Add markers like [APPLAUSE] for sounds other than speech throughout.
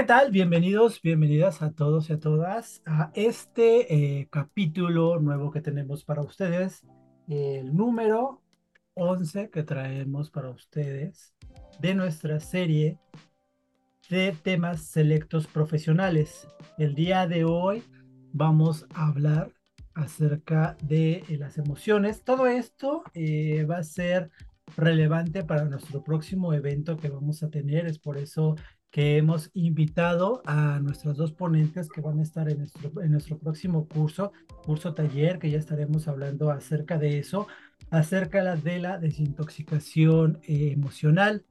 ¿Qué tal? Bienvenidos, bienvenidas a todos y a todas a este eh, capítulo nuevo que tenemos para ustedes, el número 11 que traemos para ustedes de nuestra serie de temas selectos profesionales. El día de hoy vamos a hablar acerca de eh, las emociones. Todo esto eh, va a ser relevante para nuestro próximo evento que vamos a tener. Es por eso que hemos invitado a nuestros dos ponentes que van a estar en nuestro, en nuestro próximo curso, curso taller, que ya estaremos hablando acerca de eso, acerca de la desintoxicación eh, emocional.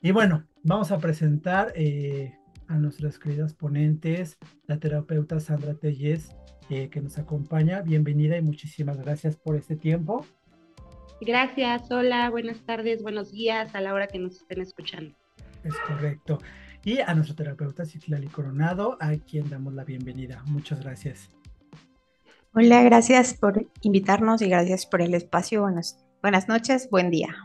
Y bueno, vamos a presentar eh, a nuestras queridas ponentes, la terapeuta Sandra Telles, eh, que nos acompaña. Bienvenida y muchísimas gracias por este tiempo. Gracias, hola, buenas tardes, buenos días a la hora que nos estén escuchando. Es correcto. Y a nuestro terapeuta Citlali Coronado, a quien damos la bienvenida. Muchas gracias. Hola, gracias por invitarnos y gracias por el espacio. Buenas, buenas noches, buen día.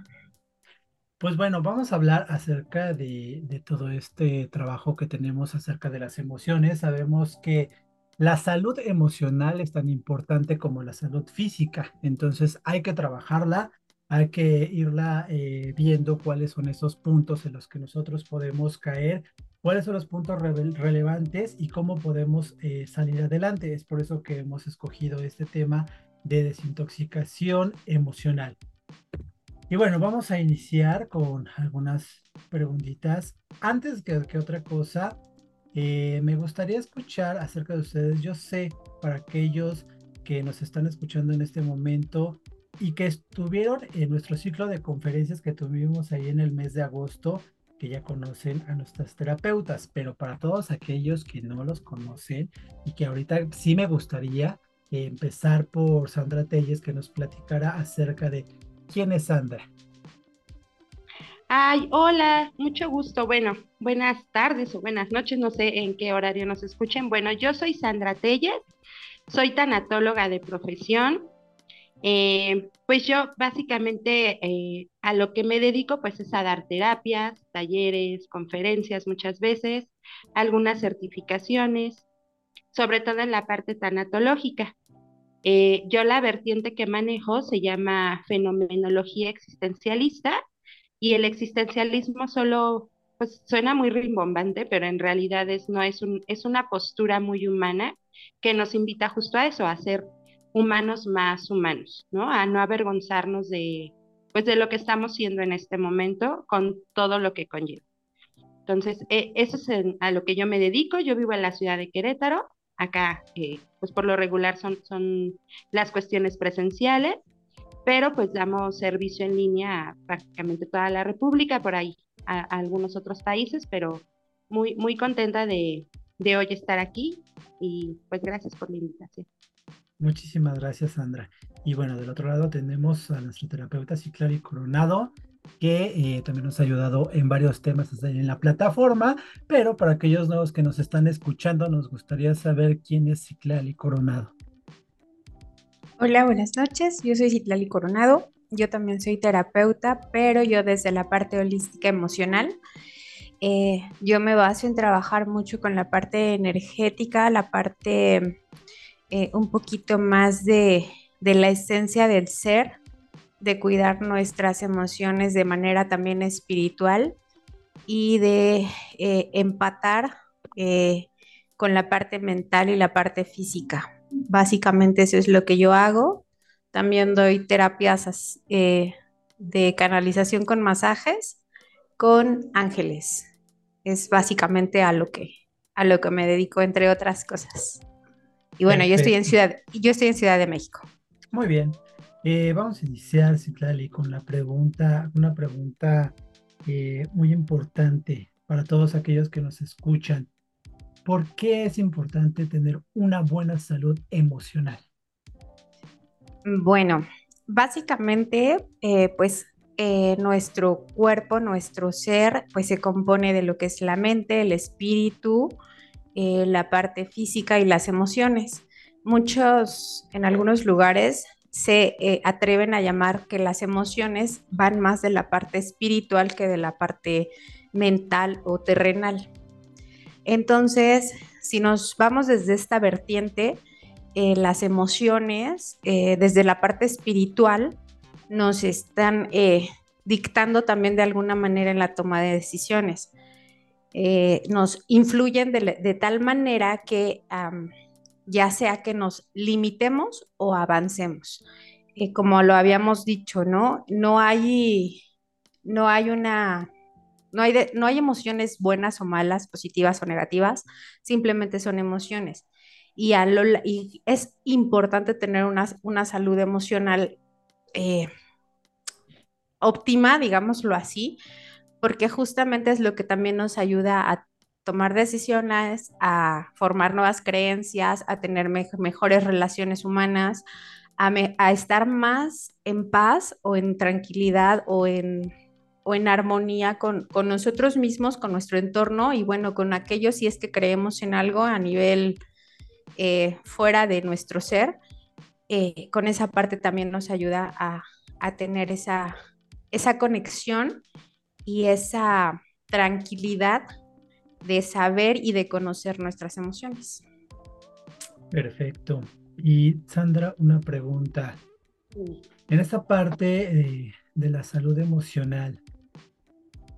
Pues bueno, vamos a hablar acerca de, de, todo este trabajo que tenemos acerca de las emociones. Sabemos que la salud emocional es tan importante como la salud física, entonces hay que trabajarla hay que irla eh, viendo cuáles son esos puntos en los que nosotros podemos caer, cuáles son los puntos relevantes y cómo podemos eh, salir adelante. Es por eso que hemos escogido este tema de desintoxicación emocional. Y bueno, vamos a iniciar con algunas preguntitas. Antes que, que otra cosa, eh, me gustaría escuchar acerca de ustedes. Yo sé, para aquellos que nos están escuchando en este momento, y que estuvieron en nuestro ciclo de conferencias que tuvimos ahí en el mes de agosto, que ya conocen a nuestras terapeutas, pero para todos aquellos que no los conocen y que ahorita sí me gustaría empezar por Sandra Telles, que nos platicara acerca de quién es Sandra. Ay, hola, mucho gusto. Bueno, buenas tardes o buenas noches, no sé en qué horario nos escuchen. Bueno, yo soy Sandra Telles, soy tanatóloga de profesión, eh, pues yo básicamente eh, a lo que me dedico pues es a dar terapias, talleres, conferencias muchas veces, algunas certificaciones, sobre todo en la parte tanatológica. Eh, yo la vertiente que manejo se llama fenomenología existencialista y el existencialismo solo pues suena muy rimbombante, pero en realidad es, no es, un, es una postura muy humana que nos invita justo a eso, a ser humanos más humanos, ¿no? A no avergonzarnos de, pues, de lo que estamos siendo en este momento con todo lo que conlleva. Entonces, e, eso es a lo que yo me dedico. Yo vivo en la ciudad de Querétaro. Acá, eh, pues por lo regular son, son las cuestiones presenciales, pero pues damos servicio en línea a prácticamente toda la República, por ahí a, algunos otros países, pero muy, muy contenta de, de hoy estar aquí y pues gracias por la invitación. Muchísimas gracias, Sandra. Y bueno, del otro lado tenemos a nuestro terapeuta Ciclari Coronado, que eh, también nos ha ayudado en varios temas en la plataforma, pero para aquellos nuevos que nos están escuchando, nos gustaría saber quién es Ciclali Coronado. Hola, buenas noches. Yo soy Ciclali Coronado. Yo también soy terapeuta, pero yo desde la parte holística emocional. Eh, yo me baso en trabajar mucho con la parte energética, la parte eh, un poquito más de, la esencia del ser, de cuidar nuestras emociones de manera también espiritual y de eh, empatar eh, con la parte mental y la parte física. Básicamente eso es lo que yo hago. También doy terapias de canalización con masajes con ángeles. Es básicamente a lo que, a lo que me dedico, entre otras cosas. Y bueno, yo estoy en Ciudad, yo estoy en Ciudad de México. Muy bien. Eh, vamos a iniciar, Citlali, con la pregunta, una pregunta eh, muy importante para todos aquellos que nos escuchan. ¿Por qué es importante tener una buena salud emocional? Bueno, básicamente, eh, pues nuestro cuerpo, nuestro ser, pues se compone de lo que es la mente, el espíritu, eh, la parte física y las emociones. Muchos, en algunos lugares, se eh, atreven a llamar que las emociones van más de la parte espiritual que de la parte mental o terrenal. Entonces, si nos vamos desde esta vertiente, eh, las emociones, desde la parte espiritual, nos están dictando también de alguna manera en la toma de decisiones. Nos influyen de, tal manera que ya sea que nos limitemos o avancemos. como lo habíamos dicho, ¿no? No hay, no hay una no hay, no hay emociones buenas o malas, positivas o negativas, simplemente son emociones. Y, es importante tener una, una salud emocional eh, óptima, digámoslo así, porque justamente es lo que también nos ayuda a tomar decisiones, a formar nuevas creencias, a tener mejores relaciones humanas, a, a, estar más en paz o en tranquilidad o en o en armonía con, nosotros mismos, con nuestro entorno y bueno, con aquellos si es que creemos en algo a nivel eh, fuera de nuestro ser, eh, con esa parte también nos ayuda a, tener esa, esa conexión y esa tranquilidad de saber y de conocer nuestras emociones. Perfecto. Y Sandra, una pregunta. En esta parte eh, de la salud emocional,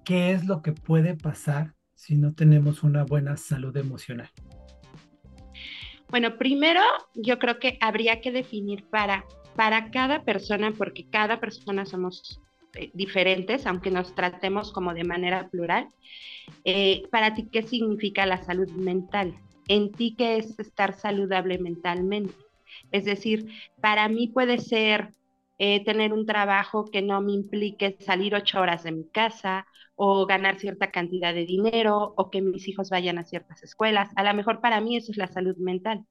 ¿qué es lo que puede pasar si no tenemos una buena salud emocional? Bueno, primero yo creo que habría que definir para, para cada persona, porque cada persona somos diferentes, aunque nos tratemos como de manera plural. Eh, para ti, ¿qué significa la salud mental? En ti, ¿qué es estar saludable mentalmente? Es decir, para mí puede ser eh, tener un trabajo que no me implique salir ocho horas de mi casa o ganar cierta cantidad de dinero o que mis hijos vayan a ciertas escuelas. A lo mejor para mí eso es la salud mental.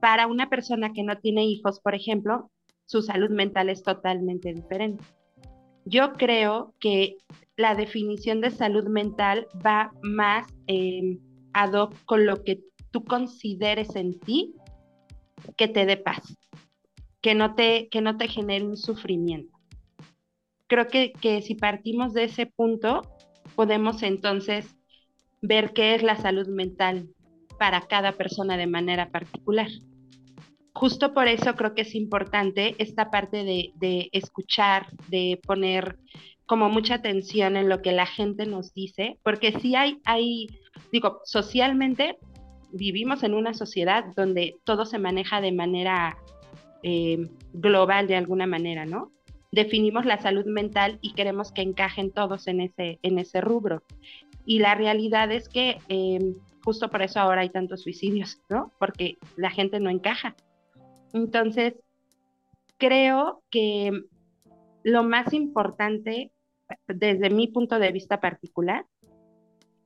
Para una persona que no tiene hijos, por ejemplo, su salud mental es totalmente diferente. Yo creo que la definición de salud mental va más eh, ad hoc con lo que tú consideres en ti que te dé paz que no te, que no te genere un sufrimiento. Creo que, que si partimos de ese punto, podemos entonces ver qué es la salud mental para cada persona de manera particular. Justo por eso creo que es importante esta parte de, de, escuchar, de poner como mucha atención en lo que la gente nos dice, porque si hay, hay, digo, socialmente vivimos en una sociedad donde todo se maneja de manera eh, global de alguna manera, ¿no? Definimos la salud mental y queremos que encajen todos en ese, en ese rubro. Y la realidad es que em, justo por eso ahora hay tantos suicidios, ¿no? Porque la gente no encaja. Entonces, creo que lo más importante, desde mi punto de vista particular,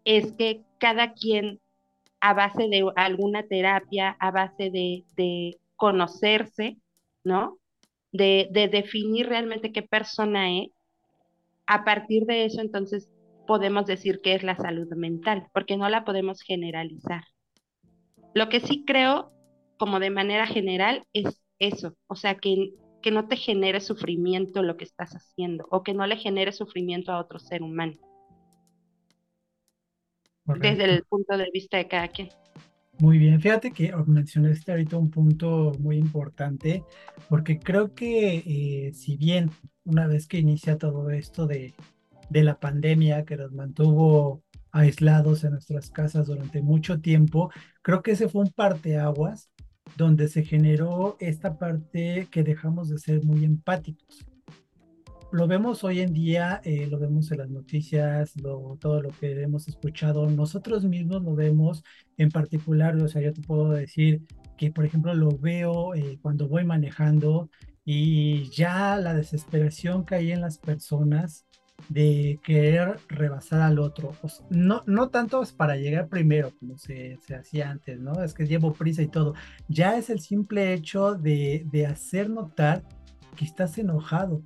es que cada quien a base de alguna terapia, a base de, de conocerse, ¿no? De, definir realmente qué persona es. A partir de eso, entonces, podemos decir que es la salud mental, porque no la podemos generalizar. Lo que sí creo, como de manera general, es eso, o sea, que, que no te genere sufrimiento lo que estás haciendo o que no le genere sufrimiento a otro ser humano. Desde el punto de vista de cada quien. Muy bien, fíjate que mencionaste ahorita un punto muy importante, porque creo que eh, si bien una vez que inicia todo esto de, de la pandemia que nos mantuvo aislados en nuestras casas durante mucho tiempo, creo que ese fue un parteaguas donde se generó esta parte que dejamos de ser muy empáticos. Lo vemos hoy en día, eh, lo vemos en las noticias, todo lo que hemos escuchado, nosotros mismos lo vemos en particular, o sea, yo te puedo decir que, por ejemplo, lo veo eh, cuando voy manejando y ya la desesperación que hay en las personas de querer rebasar al otro. no, no tanto es para llegar primero, como se, se, hacía antes, ¿no? Es que llevo prisa y todo. Ya es el simple hecho de, de hacer notar que estás enojado,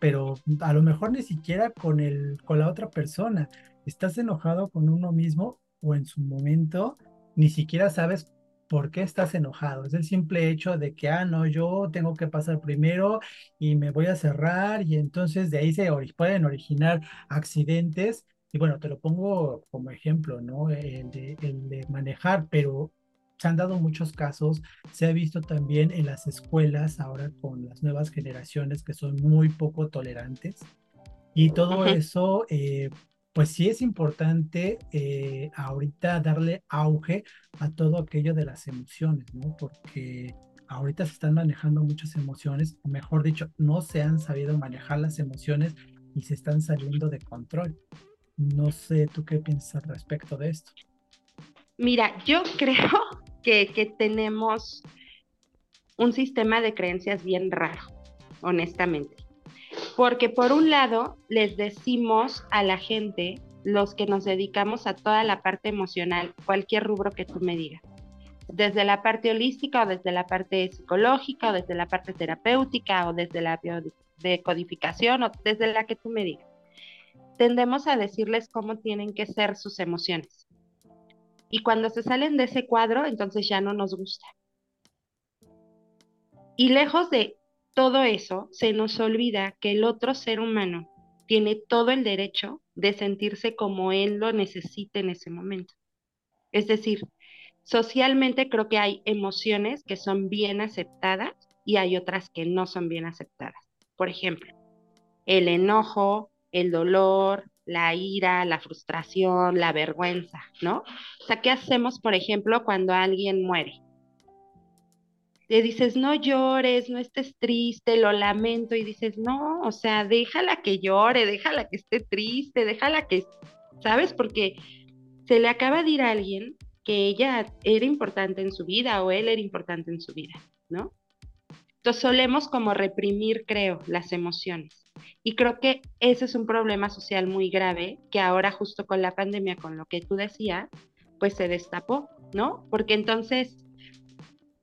pero a lo mejor ni siquiera con, el, con la otra persona. Estás enojado con uno mismo o en su momento ni siquiera sabes por qué estás enojado. Es el simple hecho de que, ah, no, yo tengo que pasar primero y me voy a cerrar y entonces de ahí se pueden originar accidentes Y bueno, te lo pongo como ejemplo, ¿no? El de, el de manejar, pero se han dado muchos casos, se ha visto también en las escuelas ahora con las nuevas generaciones que son muy poco tolerantes. Y todo eso, eh, pues sí es importante eh, ahorita darle auge a todo aquello de las emociones, ¿no? Porque ahorita se están manejando muchas emociones, o mejor dicho, no se han sabido manejar las emociones y se están saliendo de control. No sé, ¿tú qué piensas respecto de esto? Mira, yo [LAUGHS] creo que tenemos un sistema de creencias bien raro, honestamente. Porque por un lado, les decimos a la gente, los que nos dedicamos a toda la parte emocional, cualquier rubro que tú me digas, desde la parte holística o desde la parte psicológica o desde la parte terapéutica o desde la codificación o desde la que tú me digas tendemos a decirles cómo tienen que ser sus emociones. Y cuando se salen de ese cuadro, entonces ya no nos gusta. Y lejos de todo eso, se nos olvida que el otro ser humano tiene todo el derecho de sentirse como él lo necesite en ese momento. Es decir, socialmente creo que hay emociones que son bien aceptadas y hay otras que no son bien aceptadas. Por ejemplo, el enojo, el dolor, la ira, la frustración, la vergüenza, ¿no? O sea, ¿qué hacemos, por ejemplo, cuando alguien muere? Le dices, no llores, no estés triste, lo lamento, y dices, no, o sea, déjala que llore, déjala que esté triste, déjala que, ¿sabes? Porque se le acaba de ir a alguien que ella era importante en su vida o él era importante en su vida, ¿no? Entonces solemos como reprimir, creo, las emociones. Y creo que ese es un problema social muy grave que ahora justo con la pandemia, con lo que tú decías, pues se destapó, ¿no? Porque entonces,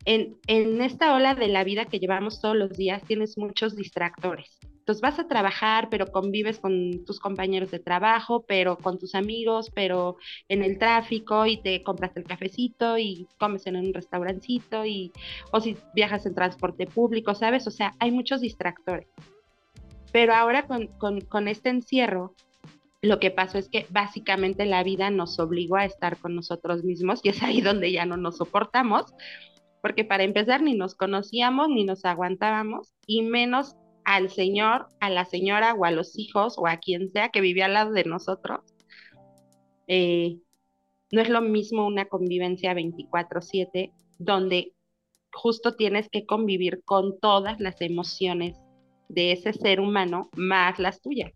en, en esta ola de la vida que llevamos todos los días, tienes muchos distractores. Entonces vas a trabajar, pero convives con tus compañeros de trabajo, pero con tus amigos, pero en el tráfico y te compras el cafecito y comes en un restaurancito y o si viajas en transporte público, ¿sabes? O sea, hay muchos distractores. Pero ahora con, este encierro, lo que pasó es que básicamente la vida nos obligó a estar con nosotros mismos y es ahí donde ya no nos soportamos, porque para empezar ni nos conocíamos ni nos aguantábamos y menos al señor, a la señora o a los hijos o a quien sea que vivía al lado de nosotros. Eh, no es lo mismo una convivencia 24/7 donde justo tienes que convivir con todas las emociones de ese ser humano más las tuyas.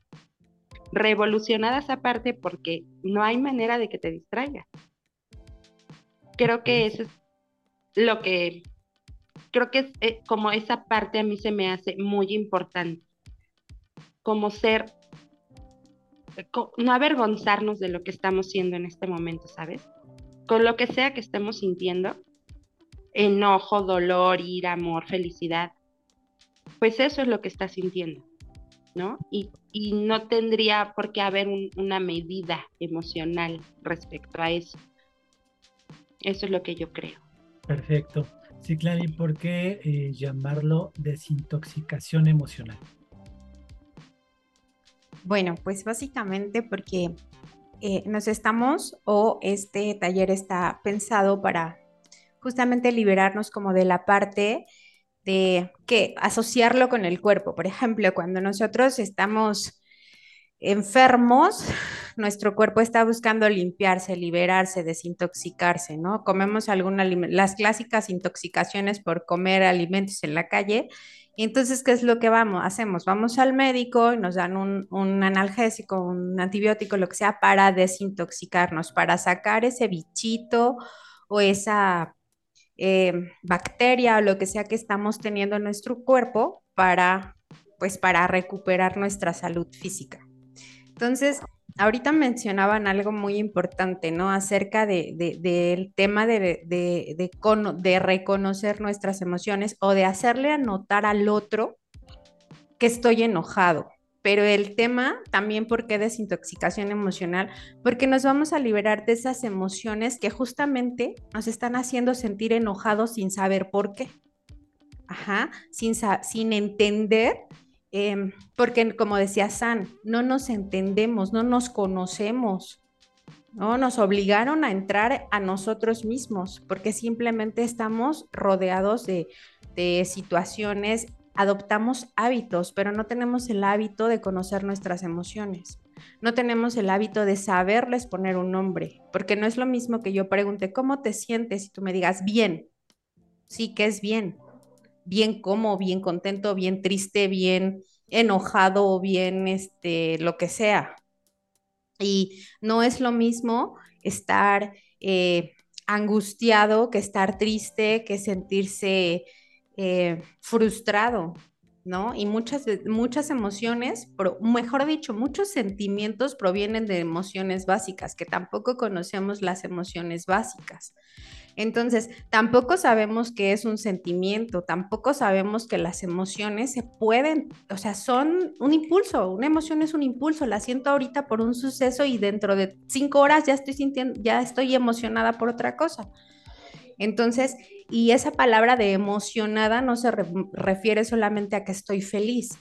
Revolucionadas aparte porque no hay manera de que te distraiga. Creo que eso es lo que, creo que es eh, como esa parte a mí se me hace muy importante. Como ser, no avergonzarnos de lo que estamos siendo en este momento, ¿sabes? Con lo que sea que estemos sintiendo, enojo, dolor, ira, amor, felicidad, pues eso es lo que está sintiendo, ¿no? Y, no tendría por qué haber una medida emocional respecto a eso. Eso es lo que yo creo. Perfecto. Sí, Clary, ¿por qué eh, llamarlo desintoxicación emocional? Bueno, pues básicamente porque eh, nos estamos o este taller está pensado para justamente liberarnos como de la parte de que asociarlo con el cuerpo. Por ejemplo, cuando nosotros estamos enfermos, nuestro cuerpo está buscando limpiarse, liberarse, desintoxicarse, ¿no? Comemos alguna las clásicas intoxicaciones por comer alimentos en la calle. Y entonces, ¿qué es lo que vamos? Hacemos, vamos al médico y nos dan un, un analgésico, un antibiótico, lo que sea, para desintoxicarnos, para sacar ese bichito o esa eh, bacteria o lo que sea que estamos teniendo en nuestro cuerpo para, pues, para recuperar nuestra salud física. Entonces, ahorita mencionaban algo muy importante, ¿no? Acerca del de, tema de reconocer nuestras emociones o de hacerle anotar al otro que estoy enojado, pero el tema también, ¿por qué desintoxicación emocional? Porque nos vamos a liberar de esas emociones que justamente nos están haciendo sentir enojados sin saber por qué. Ajá, sin, sin entender Em, porque como decía San, no nos entendemos, no nos conocemos, ¿no? Nos obligaron a entrar a nosotros mismos, porque simplemente estamos rodeados de, de situaciones, adoptamos hábitos, pero no tenemos el hábito de conocer nuestras emociones. No tenemos el hábito de saberles poner un nombre, porque no es lo mismo que yo pregunte, ¿cómo te sientes? Y tú me digas, bien. Sí, que es bien bien como, bien contento, bien triste, bien enojado, bien este, lo que sea. Y no es lo mismo estar eh, angustiado que estar triste, que sentirse eh, frustrado, ¿no? Y muchas, muchas emociones, mejor dicho, muchos sentimientos provienen de emociones básicas, que tampoco conocemos las emociones básicas. Entonces, tampoco sabemos qué es un sentimiento, tampoco sabemos que las emociones se pueden, o sea, son un impulso, una emoción es un impulso, la siento ahorita por un suceso y dentro de cinco horas ya estoy sintiendo, ya estoy emocionada por otra cosa. Entonces, y esa palabra de emocionada no se refiere solamente a que estoy feliz.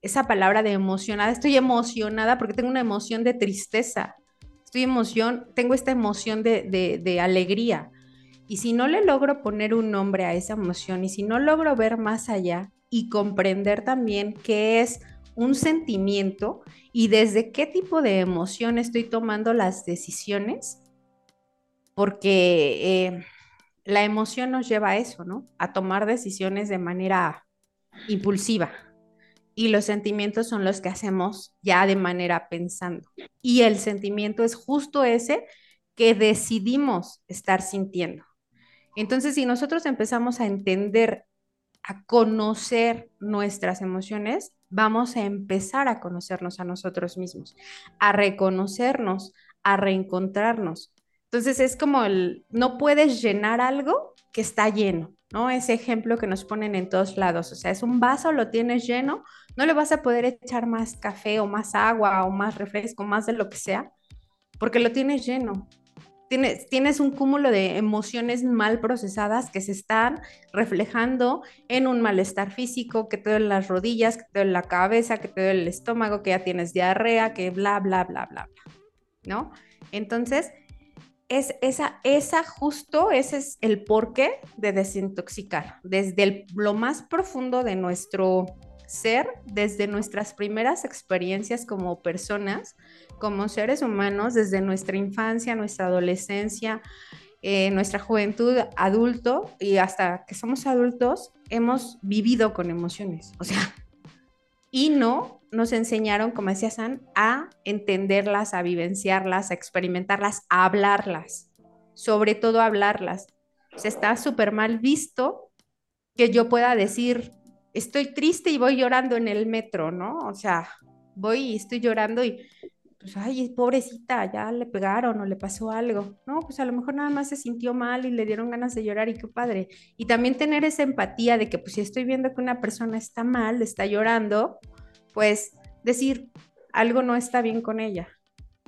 Esa palabra de emocionada, estoy emocionada porque tengo una emoción de tristeza, estoy emoción, tengo esta emoción de, de alegría y si no le logro poner un nombre a esa emoción y si no logro ver más allá y comprender también qué es un sentimiento y desde qué tipo de emoción estoy tomando las decisiones, porque eh, la emoción nos lleva a eso, ¿no? A tomar decisiones de manera impulsiva. Y los sentimientos son los que hacemos ya de manera pensando. Y el sentimiento es justo ese que decidimos estar sintiendo. Entonces, si nosotros empezamos a entender, a conocer nuestras emociones, vamos a empezar a conocernos a nosotros mismos, a reconocernos, a reencontrarnos. Entonces es como el, no puedes llenar algo que está lleno, ¿no? Ese ejemplo que nos ponen en todos lados, o sea, es un vaso, lo tienes lleno, no le vas a poder echar más café o más agua o más refresco, más de lo que sea, porque lo tienes lleno tienes, un cúmulo de emociones mal procesadas que se están reflejando en un malestar físico, que te duele las rodillas, que te duele la cabeza, que te duele el estómago, que ya tienes diarrea, que bla, bla, bla, bla, bla, ¿no? Entonces, es esa, esa justo, ese es el porqué de desintoxicar, desde lo más profundo de nuestro ser, desde nuestras primeras experiencias como personas, como seres humanos desde nuestra infancia, nuestra adolescencia, eh, nuestra juventud, adulto y hasta que somos adultos, hemos vivido con emociones. O sea, y no nos enseñaron, como decía San, a entenderlas, a vivenciarlas, a experimentarlas, a hablarlas, sobre todo hablarlas. O sea, está súper mal visto que yo pueda decir, estoy triste y voy llorando en el metro, ¿no? O sea, voy y estoy llorando y pues, ay, pobrecita, ya le pegaron o le pasó algo. No, pues a lo mejor nada más se sintió mal y le dieron ganas de llorar y qué padre. Y también tener esa empatía de que, pues si estoy viendo que una persona está mal, está llorando, pues decir, algo no está bien con ella.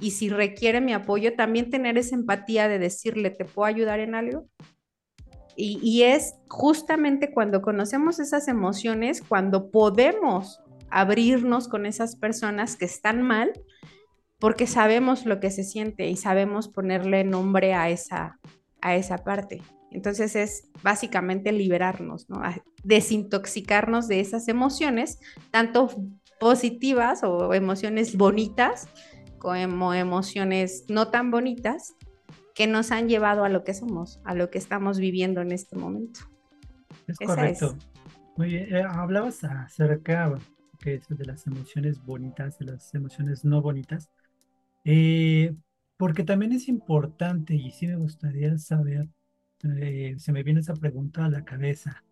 Y si requiere mi apoyo, también tener esa empatía de decirle, ¿te puedo ayudar en algo? Y, es justamente cuando conocemos esas emociones, cuando podemos abrirnos con esas personas que están mal porque sabemos lo que se siente y sabemos ponerle nombre a esa, a esa parte. Entonces es básicamente liberarnos, ¿no? desintoxicarnos de esas emociones, tanto positivas o emociones bonitas como emociones no tan bonitas que nos han llevado a lo que somos, a lo que estamos viviendo en este momento. Es correcto. Muy bien. Eh, hablabas acerca que de las emociones bonitas, de las emociones no bonitas. Eh, porque también es importante y sí me gustaría saber, eh, se me viene esa pregunta a la cabeza,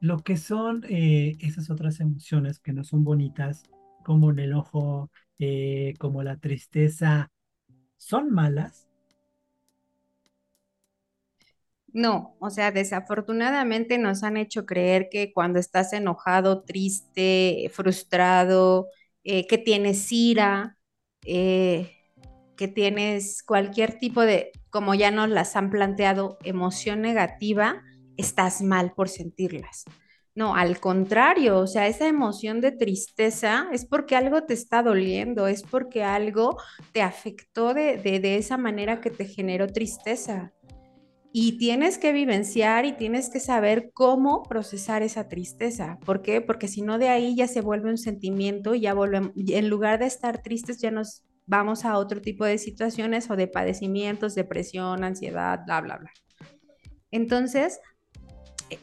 lo que son eh, esas otras emociones que no son bonitas, como el enojo, como la tristeza, ¿son malas? No, o sea, desafortunadamente nos han hecho creer que cuando estás enojado, triste, frustrado, que tienes ira, eh, que tienes cualquier tipo de, como ya nos las han planteado, emoción negativa, estás mal por sentirlas. No, al contrario, o sea, esa emoción de tristeza es porque algo te está doliendo, es porque algo te afectó de, de, esa manera que te generó tristeza. Y tienes que vivenciar y tienes que saber cómo procesar esa tristeza. ¿Por qué? Porque si no de ahí ya se vuelve un sentimiento ya volvemos, en lugar de estar tristes ya nos vamos a otro tipo de situaciones o de padecimientos, depresión, ansiedad, bla, bla, bla. Entonces,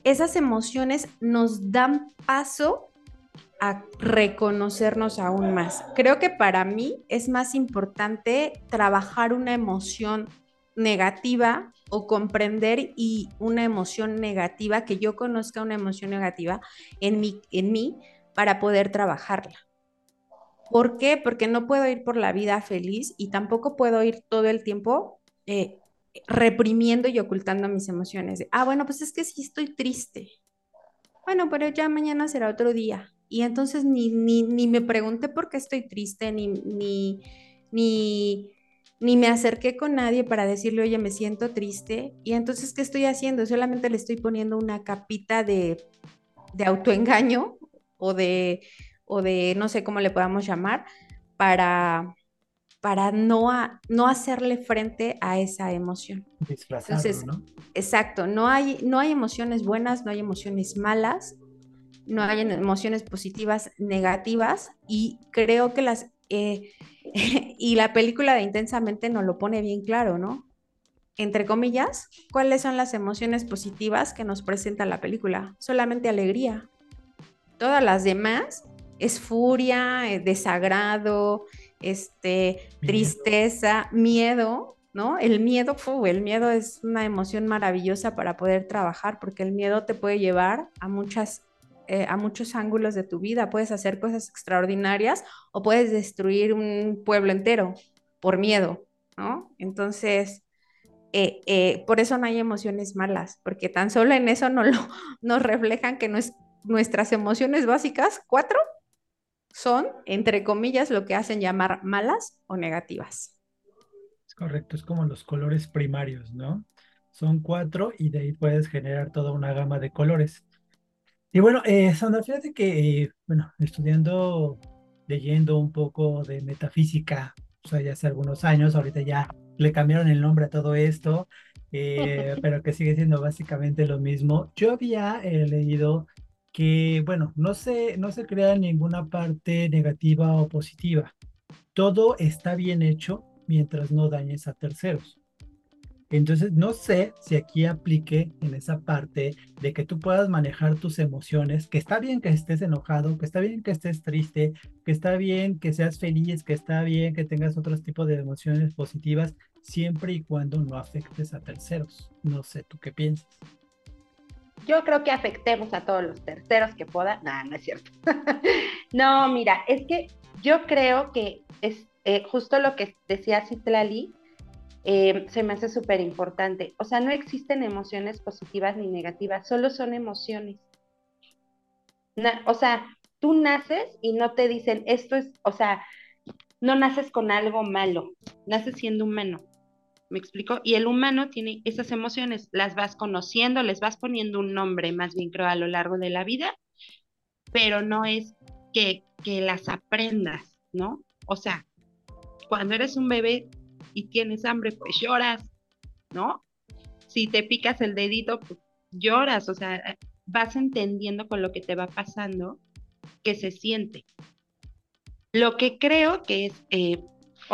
esas emociones nos dan paso a reconocernos aún más. Creo que para mí es más importante trabajar una emoción negativa o comprender y una emoción negativa, que yo conozca una emoción negativa en mí, en mí para poder trabajarla. ¿Por qué? Porque no puedo ir por la vida feliz y tampoco puedo ir todo el tiempo eh, reprimiendo y ocultando mis emociones. ah, bueno, pues es que sí estoy triste. Bueno, pero ya mañana será otro día. Y entonces ni, ni, ni me pregunté por qué estoy triste, ni, ni, ni, ni me acerqué con nadie para decirle, oye, me siento triste. Y entonces, ¿qué estoy haciendo? Solamente le estoy poniendo una capita de, de autoengaño o de, o de, no sé cómo le podamos llamar, para, para no, no hacerle frente a esa emoción. Entonces, ¿no? Exacto, no hay, no hay emociones buenas, no hay emociones malas, no hay emociones positivas, negativas, y creo que las... Eh, [LAUGHS] y la película de Intensamente nos lo pone bien claro, ¿no? Entre comillas, ¿cuáles son las emociones positivas que nos presenta la película? Solamente alegría. Todas las demás es furia, eh, desagrado, este, tristeza, miedo, ¿no? El miedo, el miedo es una emoción maravillosa para poder trabajar porque el miedo te puede llevar a muchas eh, a muchos ángulos de tu vida. Puedes hacer cosas extraordinarias o puedes destruir un pueblo entero por miedo, ¿no? Entonces, eh, eh, por eso no hay emociones malas, porque tan solo en eso no lo, [LAUGHS] nos reflejan que nuestras emociones básicas, cuatro, son, entre comillas, lo que hacen llamar malas o negativas. Es correcto, es como los colores primarios, ¿no? Son cuatro y de ahí puedes generar toda una gama de colores. Y bueno, eh, Sandra, fíjate que, eh, bueno, estudiando, leyendo un poco de metafísica, o sea, ya hace algunos años, ahorita ya le cambiaron el nombre a todo esto, eh, [LAUGHS] pero que sigue siendo básicamente lo mismo. Yo había eh, leído que, bueno, no se, no se crea ninguna parte negativa o positiva. Todo está bien hecho mientras no dañes a terceros. Entonces, no sé si aquí aplique en esa parte de que tú puedas manejar tus emociones, que está bien que estés enojado, que está bien que estés triste, que está bien que seas feliz, que está bien que tengas otros tipos de emociones positivas, siempre y cuando no afectes a terceros. No sé, ¿tú qué piensas? yo creo que afectemos a todos los terceros que puedan. No, no es cierto. [LAUGHS] no, mira, es que yo creo que es eh, justo lo que decía Citlali, eh, se me hace súper importante. O sea, no existen emociones positivas ni negativas, solo son emociones. o sea, tú naces y no te dicen, esto es, o sea, no naces con algo malo, naces siendo humano. ¿Me explico? Y el humano tiene esas emociones, las vas conociendo, les vas poniendo un nombre, más bien creo, a lo largo de la vida, pero no es que, que las aprendas, ¿no? O sea, cuando eres un bebé y tienes hambre, pues lloras, ¿no? Si te picas el dedito, pues lloras, o sea, vas entendiendo con lo que te va pasando que se siente. Lo que creo que es eh,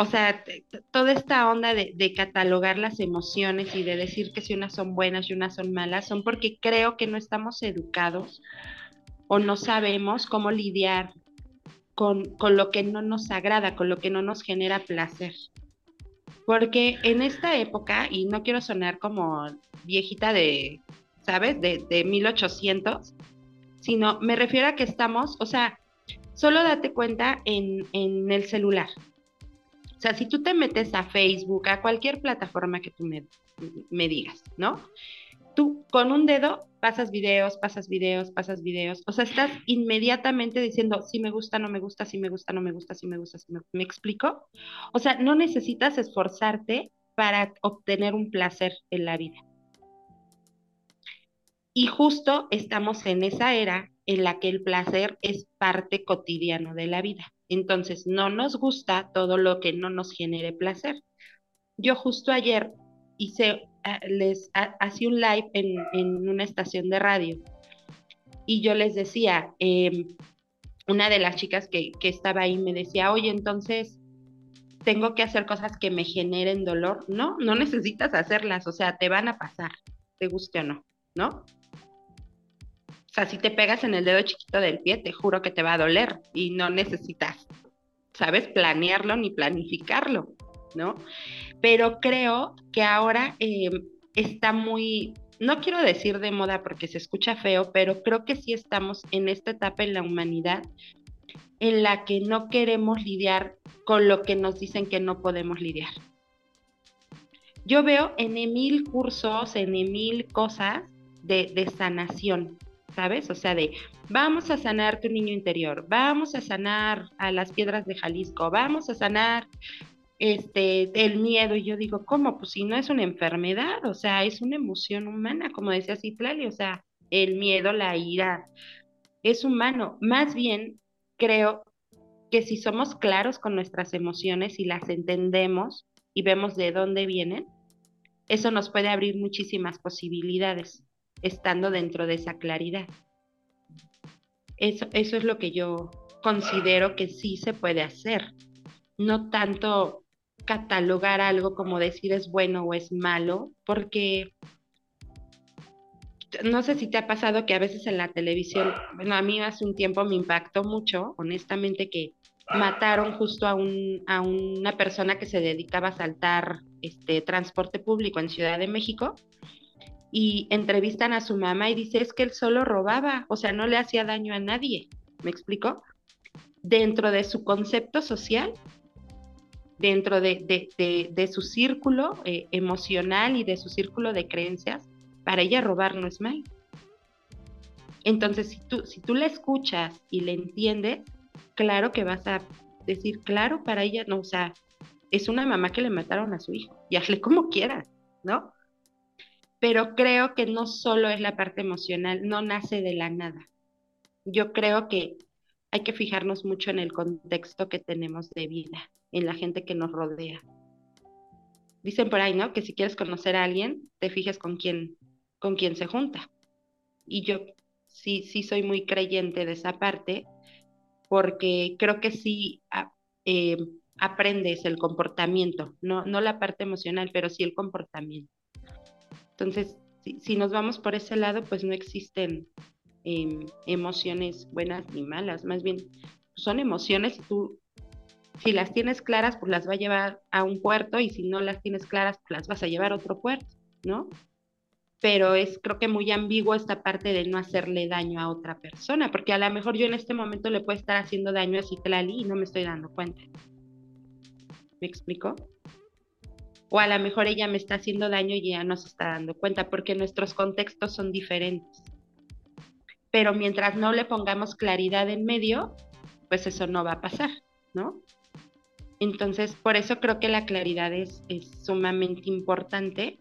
o sea, toda esta onda de, catalogar las emociones y de decir que si unas son buenas y unas son malas, son porque creo que no estamos educados o no sabemos cómo lidiar con, con lo que no nos agrada, con lo que no nos genera placer. Porque en esta época, y no quiero sonar como viejita de, ¿sabes? De, de 1800, sino me refiero a que estamos, o sea, solo date cuenta en, en el celular, o sea, si tú te metes a Facebook, a cualquier plataforma que tú me, digas, ¿no? Tú con un dedo pasas videos, pasas videos, pasas videos. O sea, estás inmediatamente diciendo si me gusta, no me gusta, si me gusta, no me gusta, si me gusta, si me, ¿me explico. O sea, no necesitas esforzarte para obtener un placer en la vida. Y justo estamos en esa era en la que el placer es parte cotidiano de la vida. Entonces, no nos gusta todo lo que no nos genere placer. Yo justo ayer hice, ah, les hacía un live en, una estación de radio y yo les decía, em, una de las chicas que, que estaba ahí me decía, oye, entonces, tengo que hacer cosas que me generen dolor. No, no necesitas hacerlas, o sea, te van a pasar, te guste o no, ¿no? O sea, si te pegas en el dedo chiquito del pie, te juro que te va a doler y no necesitas, ¿sabes? Planearlo ni planificarlo, ¿no? Pero creo que ahora eh, está muy, no quiero decir de moda porque se escucha feo, pero creo que sí estamos en esta etapa en la humanidad en la que no queremos lidiar con lo que nos dicen que no podemos lidiar. Yo veo en mil cursos, en mil cosas de, de sanación, ¿sabes? O sea, de vamos a sanar tu niño interior, vamos a sanar a las piedras de Jalisco, vamos a sanar este el miedo. Y yo digo, ¿cómo? Pues si no es una enfermedad, o sea, es una emoción humana, como decía Citlali, o sea, el miedo, la ira, es humano. Más bien, creo que si somos claros con nuestras emociones y las entendemos y vemos de dónde vienen, eso nos puede abrir muchísimas posibilidades estando dentro de esa claridad. Eso, eso es lo que yo considero que sí se puede hacer. No tanto catalogar algo como decir es bueno o es malo, porque no sé si te ha pasado que a veces en la televisión, bueno, a mí hace un tiempo me impactó mucho, honestamente, que mataron justo a, un, a una persona que se dedicaba a saltar este transporte público en Ciudad de México y entrevistan a su mamá y dice, es que él solo robaba, o sea, no le hacía daño a nadie, ¿me explico? Dentro de su concepto social, dentro de, su círculo eh, emocional y de su círculo de creencias, para ella robar no es mal. Entonces, si tú, si tú la escuchas y le entiendes, claro que vas a decir, claro, para ella, no, o sea, es una mamá que le mataron a su hijo, [LAUGHS] y hazle como quieras, ¿no? pero creo que no solo es la parte emocional, no nace de la nada. Yo creo que hay que fijarnos mucho en el contexto que tenemos de vida, en la gente que nos rodea. Dicen por ahí, ¿no? Que si quieres conocer a alguien, te fijes con quién, con quién se junta. Y yo sí, sí soy muy creyente de esa parte, porque creo que sí ah, eh, aprendes el comportamiento, no, no la parte emocional, pero sí el comportamiento. Entonces, si, nos vamos por ese lado, pues no existen em, emociones buenas ni malas, más bien son emociones tú, si las tienes claras, pues las va a llevar a un puerto y si no las tienes claras, pues las vas a llevar a otro puerto, ¿no? Pero es creo que muy ambiguo esta parte de no hacerle daño a otra persona, porque a lo mejor yo en este momento le puedo estar haciendo daño a Citlali y no me estoy dando cuenta. ¿Me explico? o a lo mejor ella me está haciendo daño y ella no se está dando cuenta porque nuestros contextos son diferentes. Pero mientras no le pongamos claridad en medio, pues eso no va a pasar, ¿no? Entonces, por eso creo que la claridad es, sumamente importante,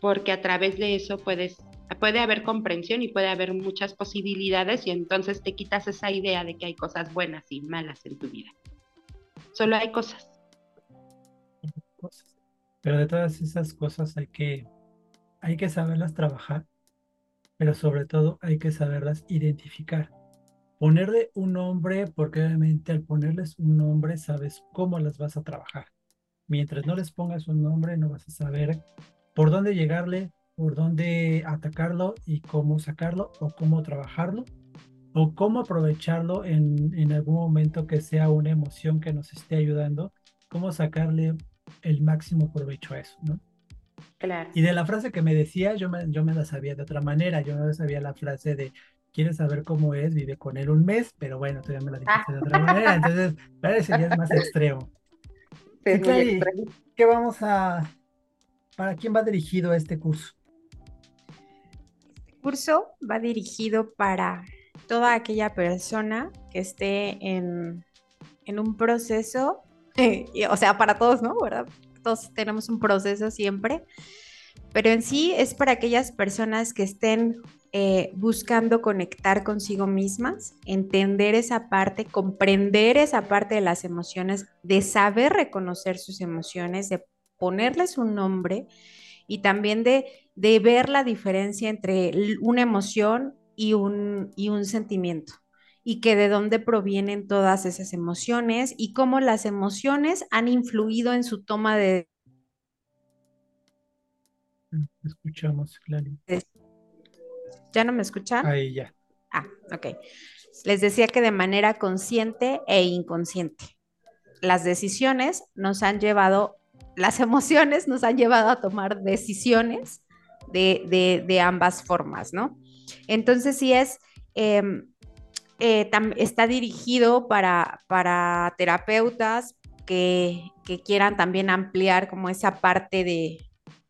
porque a través de eso puedes, puede haber comprensión y puede haber muchas posibilidades y entonces te quitas esa idea de que hay cosas buenas y malas en tu vida. Solo hay cosas. Cosas. Pero de todas esas cosas hay que, hay que saberlas trabajar, pero sobre todo hay que saberlas identificar. Ponerle un nombre, porque obviamente al ponerles un nombre sabes cómo las vas a trabajar. Mientras no les pongas un nombre, no vas a saber por dónde llegarle, por dónde atacarlo y cómo sacarlo o cómo trabajarlo o cómo aprovecharlo en, en algún momento que sea una emoción que nos esté ayudando, cómo sacarle el máximo provecho a eso, ¿no? Claro. Y de la frase que me decía, yo me, yo me la sabía de otra manera, yo no sabía la frase de, ¿quieres saber cómo es? Vive con él un mes, pero bueno, todavía me la dijiste de otra manera, entonces, parece que es más extremo. Es ¿Qué vamos a, para quién va dirigido este curso? Este curso va dirigido para toda aquella persona que esté en, en un proceso [LAUGHS] o sea, para todos, ¿no? ¿Verdad? Todos tenemos un proceso siempre, pero en sí es para aquellas personas que estén eh, buscando conectar consigo mismas, entender esa parte, comprender esa parte de las emociones, de saber reconocer sus emociones, de ponerles un nombre y también de, de ver la diferencia entre una emoción y un, y un sentimiento y que de dónde provienen todas esas emociones y cómo las emociones han influido en su toma de... Escuchamos, Clary. ¿Ya no me escuchan? Ahí ya. Ah, ok. Les decía que de manera consciente e inconsciente. Las decisiones nos han llevado, las emociones nos han llevado a tomar decisiones de, de, ambas formas, ¿no? Entonces, sí es, em, eh, está dirigido para, para terapeutas que, quieran también ampliar como esa parte de,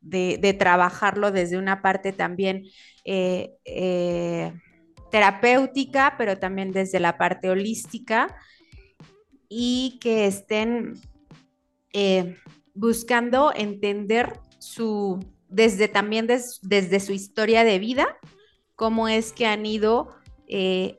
de, trabajarlo desde una parte también eh, eh, terapéutica, pero también desde la parte holística y que estén buscando entender su, desde también desde su historia de vida, cómo es que han ido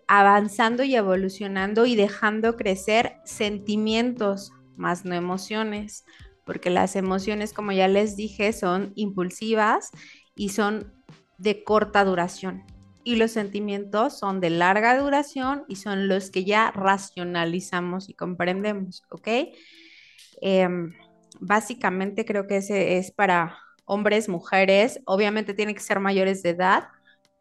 avanzando y evolucionando y dejando crecer sentimientos más no emociones, porque las emociones, como ya les dije, son impulsivas y son de corta duración. Y los sentimientos son de larga duración y son los que ya racionalizamos y comprendemos, ¿ok? Em, básicamente creo que ese es para hombres, mujeres, obviamente tienen que ser mayores de edad,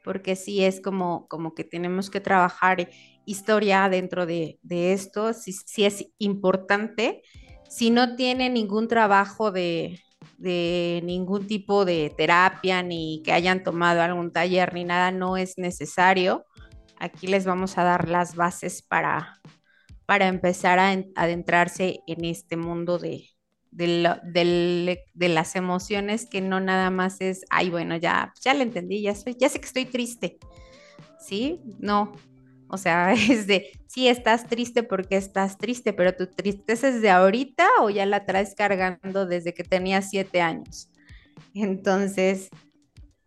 porque sí es como, como que tenemos que trabajar historia dentro de, esto, sí, sí es importante si no tiene ningún trabajo de, ningún tipo de terapia, ni que hayan tomado algún taller, ni nada, no es necesario. Aquí les vamos a dar las bases para, para empezar a, adentrarse en este mundo de, de, las emociones que no nada más es, ay, bueno, ya, ya le entendí, ya, ya sé que estoy triste. ¿Sí? No, o sea, [LAUGHS] es de, sí, estás triste porque estás triste, pero tu tristeza es de ahorita o ya la traes cargando desde que tenías siete años. Entonces,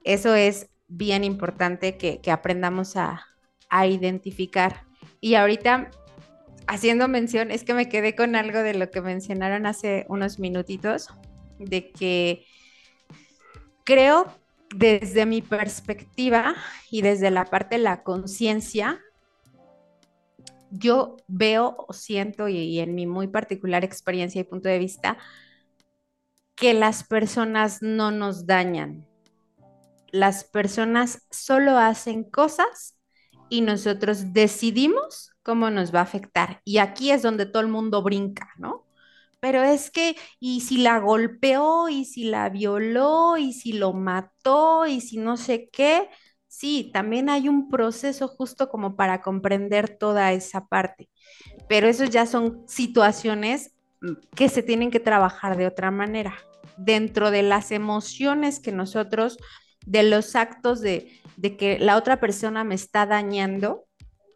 eso es bien importante que, aprendamos a, a identificar. Y ahorita, haciendo mención, es que me quedé con algo de lo que mencionaron hace unos minutitos, de que creo desde mi perspectiva y desde la parte de la conciencia, yo veo, siento y, en mi muy particular experiencia y punto de vista, que las personas no nos dañan. Las personas solo hacen cosas y nosotros decidimos cómo nos va a afectar. Y aquí es donde todo el mundo brinca, ¿no? Pero es que, y si la golpeó, y si la violó, y si lo mató, y si no sé qué, Sí, también hay un proceso justo como para comprender toda esa parte, pero eso ya son situaciones que se tienen que trabajar de otra manera. Dentro de las emociones que nosotros, de los actos de, que la otra persona me está dañando,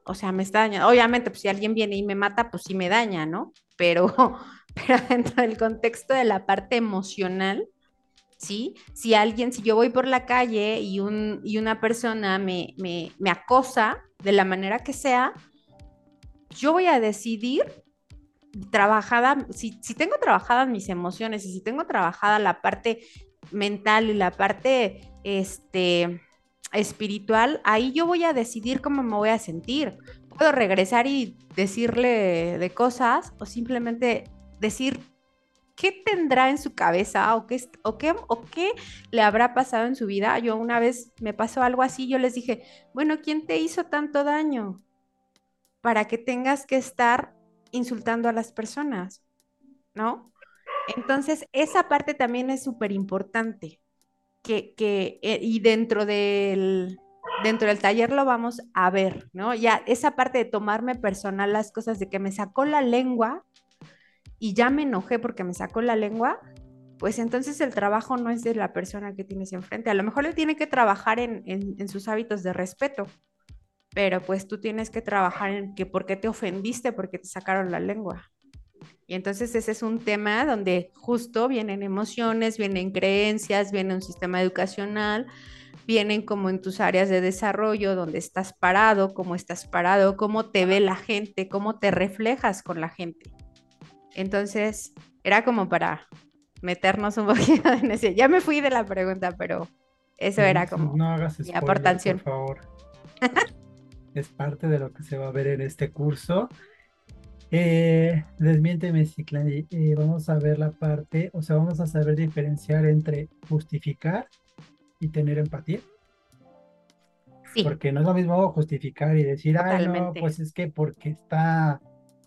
o sea, me está dañando. Obviamente, pues si alguien viene y me mata, pues sí me daña, ¿no? [LAUGHS] Pero, dentro del contexto de la parte emocional, ¿sí? Si alguien, si yo voy por la calle y, un, y una persona me, me, me acosa de la manera que sea, yo voy a decidir trabajada, si, si, tengo trabajadas mis emociones y si tengo trabajada la parte mental y la parte este, espiritual, ahí yo voy a decidir cómo me voy a sentir. Puedo regresar y decirle de cosas o simplemente decir qué tendrá en su cabeza o qué, o, qué, o qué le habrá pasado en su vida. Yo una vez me pasó algo así, yo les dije, bueno, ¿quién te hizo tanto daño para que tengas que estar insultando a las personas? ¿No? Entonces, esa parte también es súper importante. Que, que, eh, y dentro del, dentro del taller lo vamos a ver, ¿no? Ya esa parte de tomarme personal las cosas, de que me sacó la lengua, y ya me enojé porque me sacó la lengua, pues entonces el trabajo no es de la persona que tienes enfrente. A lo mejor él tiene que trabajar en, en, sus hábitos de respeto, pero pues tú tienes que trabajar en que por qué te ofendiste, porque te sacaron la lengua. Y entonces ese es un tema donde justo vienen emociones, vienen creencias, viene un sistema educacional, vienen como en tus áreas de desarrollo, donde estás parado, cómo estás parado, cómo te ve la gente, cómo te reflejas con la gente. Entonces, era como para meternos un [LAUGHS] poquito en ese. Ya me fui de la pregunta, pero eso era como no hagas mi aportación. Por favor. [LAUGHS] es parte de lo que se va a ver en este curso. Eh, desmiénteme, Ciclani. Eh, vamos a ver la parte, o sea, vamos a saber diferenciar entre justificar y tener empatía. Sí. Porque no es lo mismo justificar y decir, ah, no, pues es que porque está,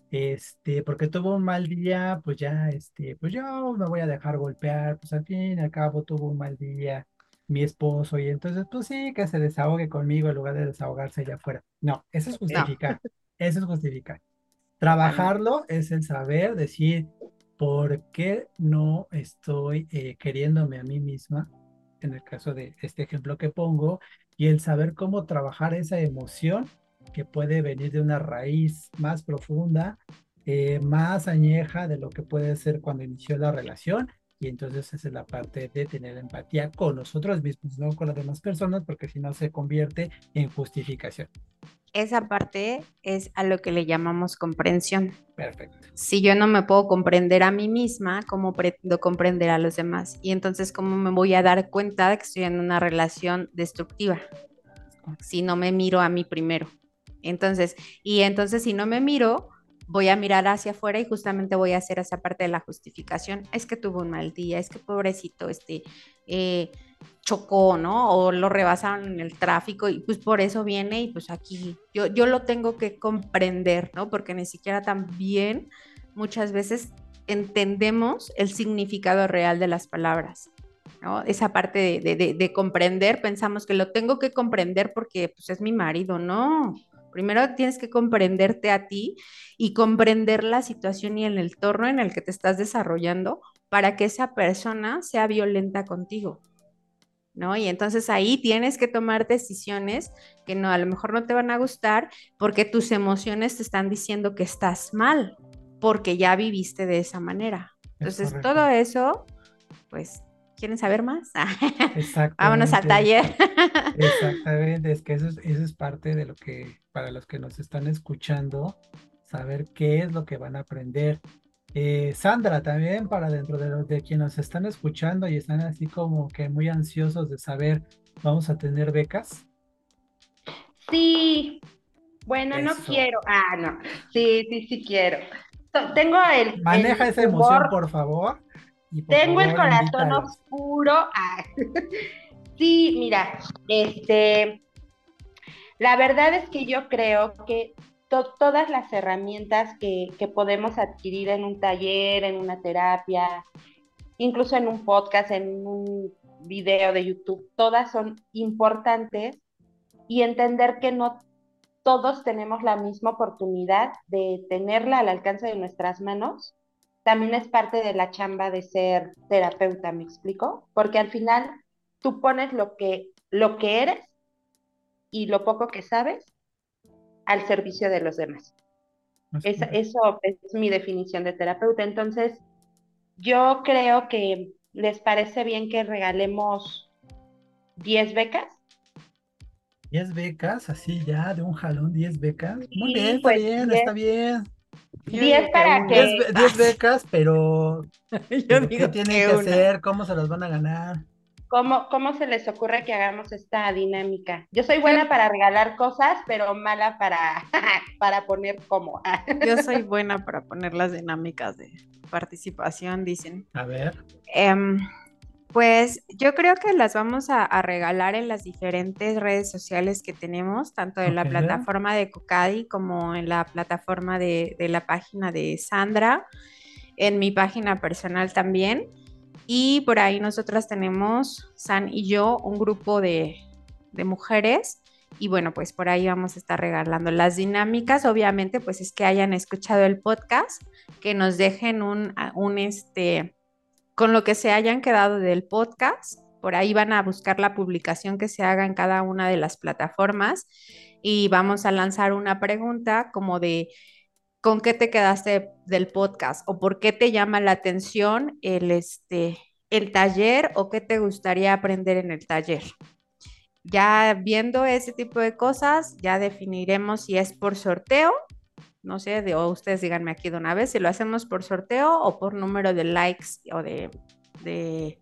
este, porque tuvo un mal día, pues ya, este, pues yo me voy a dejar golpear, pues al fin y al cabo tuvo un mal día mi esposo y entonces, pues sí, que se desahogue conmigo en lugar de desahogarse allá afuera. No, eso es justificar, eso es justificar. Trabajarlo es el saber decir, ¿por qué no estoy eh, queriéndome a mí misma? En el caso de este ejemplo que pongo, y el saber cómo trabajar esa emoción que puede venir de una raíz más profunda, eh, más añeja de lo que puede ser cuando inició la relación. Y entonces esa es la parte de tener empatía con nosotros mismos, no con las demás personas, porque si no se convierte en justificación esa parte es a lo que le llamamos comprensión. Perfecto. Si yo no me puedo comprender a mí misma, ¿cómo pretendo comprender a los demás? Y entonces, ¿cómo me voy a dar cuenta de que estoy en una relación destructiva? Si no me miro a mí primero. Entonces, y entonces si no me miro, voy a mirar hacia afuera y justamente voy a hacer esa parte de la justificación. Es que tuvo un mal día, es que pobrecito, este, eh, chocó, ¿no? O lo rebasaron en el tráfico y pues por eso viene y pues aquí yo, yo lo tengo que comprender, ¿no? Porque ni siquiera también muchas veces entendemos el significado real de las palabras. ¿no? Esa parte de, de, de, comprender, pensamos que lo tengo que comprender porque pues, es mi marido, no. Primero tienes que comprenderte a ti y comprender la situación y el entorno en el que te estás desarrollando para que esa persona sea violenta contigo. ¿no? Y entonces ahí tienes que tomar decisiones que no, a lo mejor no te van a gustar porque tus emociones te están diciendo que estás mal, porque ya viviste de esa manera. Entonces, todo eso, pues, ¿quieren saber más? [LAUGHS] Vámonos al taller. Exactamente, es [LAUGHS] que eso es, eso es parte de lo que, para los que nos están escuchando, saber qué es lo que van a aprender. Eh, Sandra, también para dentro de los de quienes nos están escuchando y están así como que muy ansiosos de saber, ¿vamos a tener becas? Sí, bueno, no quiero. Ah, no. Sí, sí, sí quiero. Tengo el. Maneja esa emoción, por favor. Tengo el corazón oscuro. Ah. [LAUGHS] sí, mira, este. La verdad es que yo creo que todas las herramientas que, podemos adquirir en un taller, en una terapia, incluso en un podcast, en un video de YouTube, todas son importantes y entender que no todos tenemos la misma oportunidad de tenerla al alcance de nuestras manos, también es parte de la chamba de ser terapeuta, ¿me explico? Porque al final tú pones lo que, lo que eres y lo poco que sabes al servicio de los demás. eso es mi definición de terapeuta. Entonces, yo creo que les parece bien que regalemos 10 becas. 10 becas, así ya, de un jalón, 10 becas. Muy bien, está pues, bien, está bien. 10 para que... 10 becas, pero [LAUGHS] ¿qué tienen que hacer? ¿Cómo se las van a ganar? ¿Cómo, ¿Cómo se les ocurre que hagamos esta dinámica? Yo soy buena para regalar cosas, pero mala para, [LAUGHS] para poner cómo. [LAUGHS] Yo soy buena para poner las dinámicas de participación, dicen. A ver. Em, pues yo creo que las vamos a, regalar en las diferentes redes sociales que tenemos, tanto en la plataforma de Cocadi como en la plataforma de, de la página de Sandra, en mi página personal también. Y por ahí nosotras tenemos, San y yo, un grupo de, mujeres. Y bueno, pues por ahí vamos a estar regalando las dinámicas. Obviamente, pues es que hayan escuchado el podcast, que nos dejen un, un este, con lo que se hayan quedado del podcast. Por ahí van a buscar la publicación que se haga en cada una de las plataformas y vamos a lanzar una pregunta como de ¿con qué te quedaste del podcast o por qué te llama la atención el, este, el taller o qué te gustaría aprender en el taller? ya viendo ese tipo de cosas, ya definiremos si es por sorteo. No sé, de, o ustedes díganme aquí de una vez si lo hacemos por sorteo o por número de likes o de, de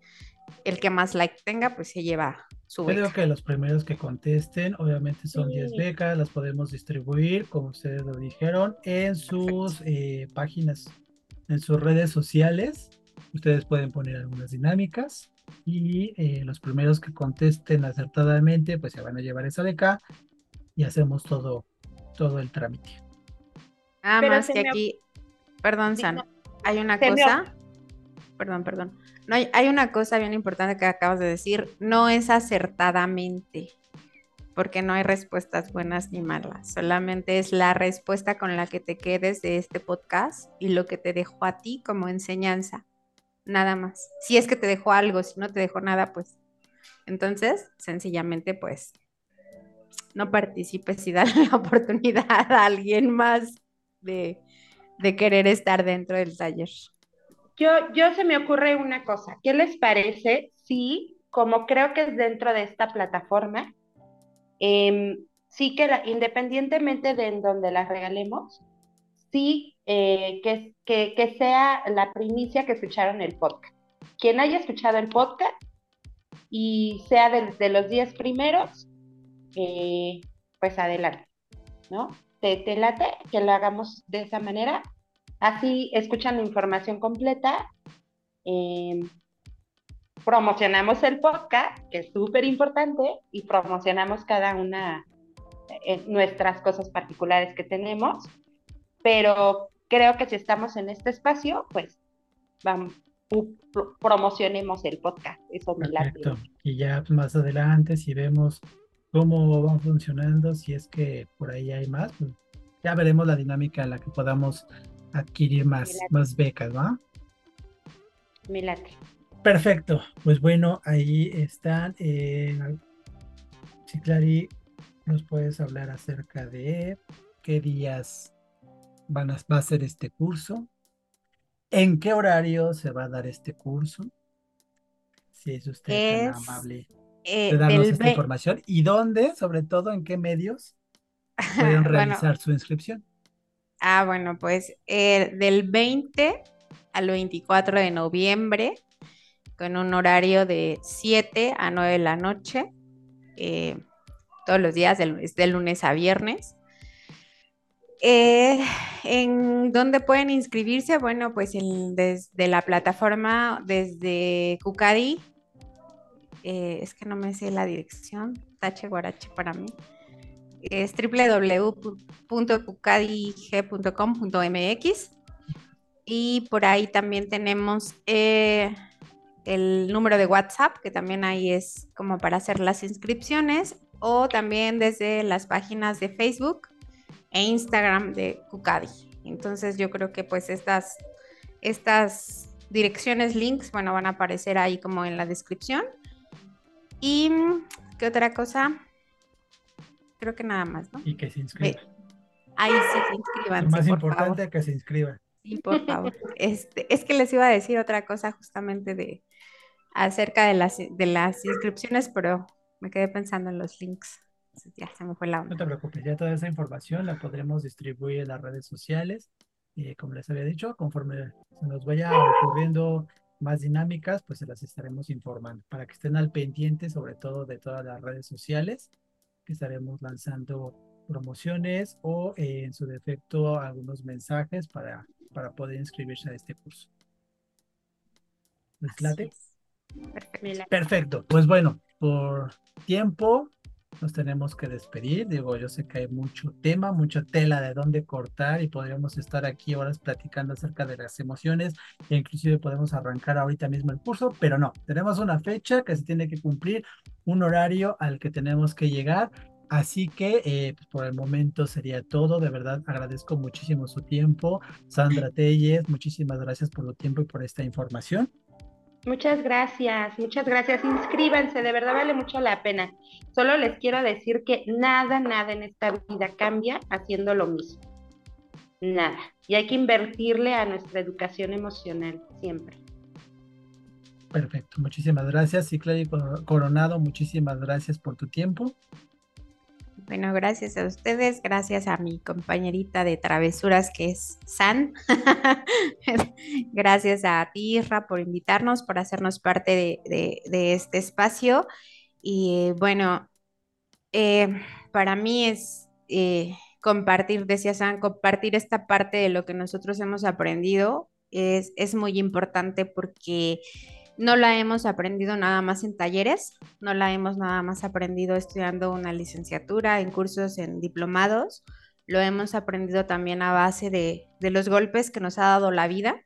el que más like tenga, pues se lleva su beca. Creo que los primeros que contesten, obviamente son 10 becas, las podemos distribuir, como ustedes lo dijeron, en sus eh, páginas, en sus redes sociales. Ustedes pueden poner algunas dinámicas y eh, los primeros que contesten acertadamente, pues se van a llevar esa beca y hacemos todo, todo el trámite. Nada más que aquí, perdón, San, hay una cosa, perdón, perdón, no hay, hay una cosa bien importante que acabas de decir, no es acertadamente, porque no hay respuestas buenas ni malas, solamente es la respuesta con la que te quedes de este podcast y lo que te dejó a ti como enseñanza nada más. Si es que te dejó algo, si no te dejó nada, pues entonces sencillamente pues no participes y dale [LAUGHS] la oportunidad a alguien más de, querer estar dentro del taller. Yo, yo se me ocurre una cosa. ¿Qué les parece si, como creo que es dentro de esta plataforma, em, sí que independientemente de en donde las regalemos, sí eh, que, que, sea la primicia que escucharon el podcast. Quien haya escuchado el podcast y sea de, los 10 primeros, eh, pues adelante, ¿no? Te, te, late que lo hagamos de esa manera. Así escuchan la información completa. Em, promocionamos el podcast, que es súper importante, y promocionamos cada una de nuestras cosas particulares que tenemos pero creo que si estamos en este espacio, pues vamos, promocionemos el podcast. Eso me Perfecto. Y ya más adelante, si vemos cómo van funcionando, si es que por ahí hay más, pues ya veremos la dinámica en la que podamos adquirir más, más becas, ¿va? Me late. Perfecto. Pues bueno, ahí están. Eh, si Clary, nos puedes hablar acerca de qué días van a, va a ser este curso, en qué horario se va a dar este curso, si es usted tan amable eh, de darnos esta información y dónde, sobre todo, en qué medios [LAUGHS] pueden realizar su inscripción. Ah, bueno, pues eh, del 20 al 24 de noviembre, con un horario de 7 a 9 de la noche, eh, todos los días, de lunes a viernes. Eh, ¿En dónde pueden inscribirse? Bueno, pues desde la plataforma, desde Cucadi. Eh, es que no me sé la dirección, tache guarache para mí. Es www.cucadig.com.mx y por ahí también tenemos eh, el número de WhatsApp, que también ahí es como para hacer las inscripciones, o también desde las páginas de Facebook e Instagram de Cucadi. Entonces yo creo que pues estas, estas direcciones, links, bueno, van a aparecer ahí como en la descripción. Y qué otra cosa, creo que nada más, ¿no? Y que se inscriban. Ahí sí se inscriban. Lo más importante que se inscriban. Sí, por favor. [LAUGHS] Este, es que les iba a decir otra cosa justamente de acerca de las, de las inscripciones, pero me quedé pensando en los links ya se me fue la No te preocupes, ya toda esa información la podremos distribuir en las redes sociales. y como les había dicho, conforme se nos vaya ocurriendo más dinámicas, pues se las estaremos informando para que estén al pendiente, sobre todo de todas las redes sociales, que estaremos lanzando promociones o eh, en su defecto algunos mensajes para, para poder inscribirse a este curso. ¿Les late? Perfecto. Perfecto. Pues bueno, por tiempo nos tenemos que despedir. Digo, yo sé que hay mucho tema, mucha tela de dónde cortar y podríamos estar aquí horas platicando acerca de las emociones e inclusive podemos arrancar ahorita mismo el curso, pero no, tenemos una fecha que se tiene que cumplir, un horario al que tenemos que llegar. Así que eh, pues, por el momento sería todo. De verdad agradezco muchísimo su tiempo. Sandra Telles, muchísimas gracias por su tiempo y por esta información. Muchas gracias, muchas gracias. Inscríbanse, de verdad vale mucho la pena. Solo les quiero decir que nada, nada en esta vida cambia haciendo lo mismo. Nada. Y hay que invertirle a nuestra educación emocional siempre. Perfecto, muchísimas gracias. Ciclari Coronado, muchísimas gracias por tu tiempo. Bueno, gracias a ustedes, gracias a mi compañerita de travesuras que es San. [LAUGHS] gracias a ti, Isra, por invitarnos, por hacernos parte de, este espacio. Y bueno, eh, para mí es eh, compartir, decía San, compartir esta parte de lo que nosotros hemos aprendido es, es muy importante porque no la hemos aprendido nada más en talleres, no la hemos nada más aprendido estudiando una licenciatura, en cursos, en diplomados, lo hemos aprendido también a base de, los golpes que nos ha dado la vida,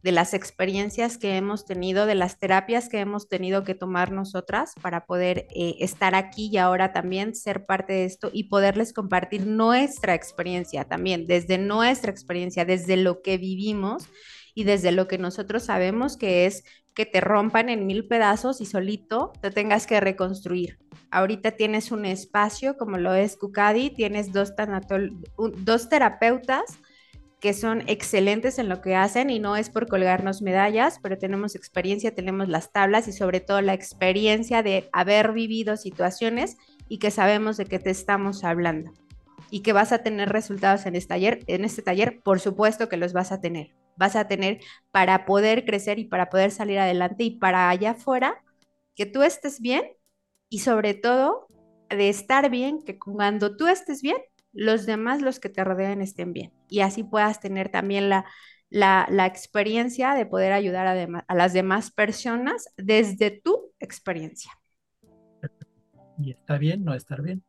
de las experiencias que hemos tenido, de las terapias que hemos tenido que tomar nosotras para poder eh, estar aquí y ahora también ser parte de esto y poderles compartir nuestra experiencia también, desde nuestra experiencia, desde lo que vivimos y desde lo que nosotros sabemos que es que te rompan en mil pedazos y solito te tengas que reconstruir. Ahorita tienes un espacio como lo es Cucadi, tienes dos, dos terapeutas que son excelentes en lo que hacen y no es por colgarnos medallas, pero tenemos experiencia, tenemos las tablas y sobre todo la experiencia de haber vivido situaciones y que sabemos de qué te estamos hablando y que vas a tener resultados en este taller, en este taller, por supuesto que los vas a tener vas a tener para poder crecer y para poder salir adelante y para allá afuera, que tú estés bien y sobre todo de estar bien, que cuando tú estés bien, los demás, los que te rodean, estén bien. Y así puedas tener también la, la, experiencia de poder ayudar a, a las demás personas desde tu experiencia. Y está bien no estar bien.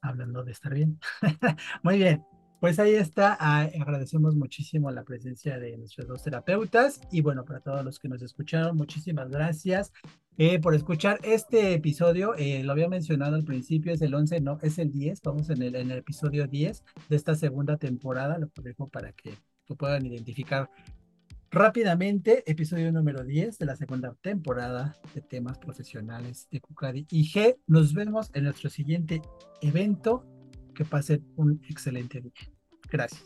Hablando de estar bien. [LAUGHS] Muy bien. Pues ahí está, ah, agradecemos muchísimo la presencia de nuestros dos terapeutas y bueno, para todos los que nos escucharon, muchísimas gracias eh, por escuchar este episodio. Eh, lo había mencionado al principio, es el 11, no, es el 10, vamos en el, en el episodio 10 de esta segunda temporada, lo dejo para que lo puedan identificar rápidamente. Episodio número 10 de la segunda temporada de temas profesionales de Cucadi y G. Nos vemos en nuestro siguiente evento que pasen un excelente día. Gracias.